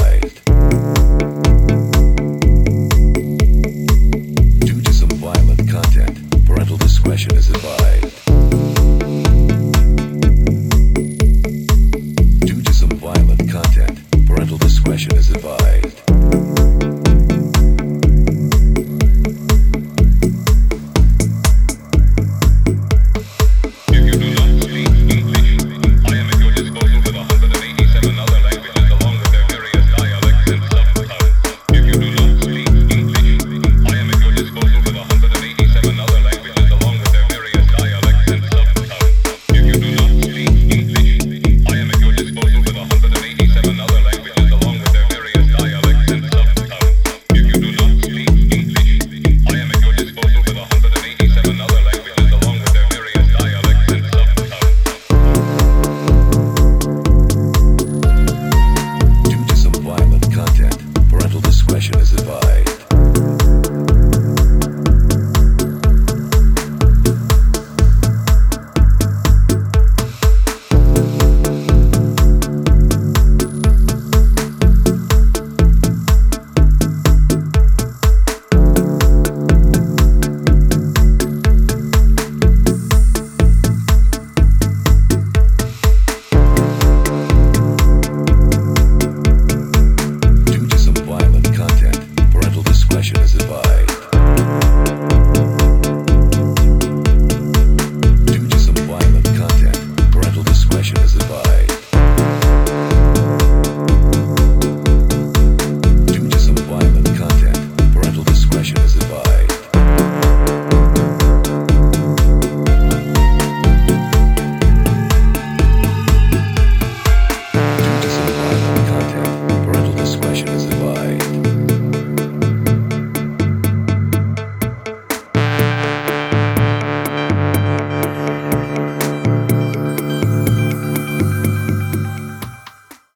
world.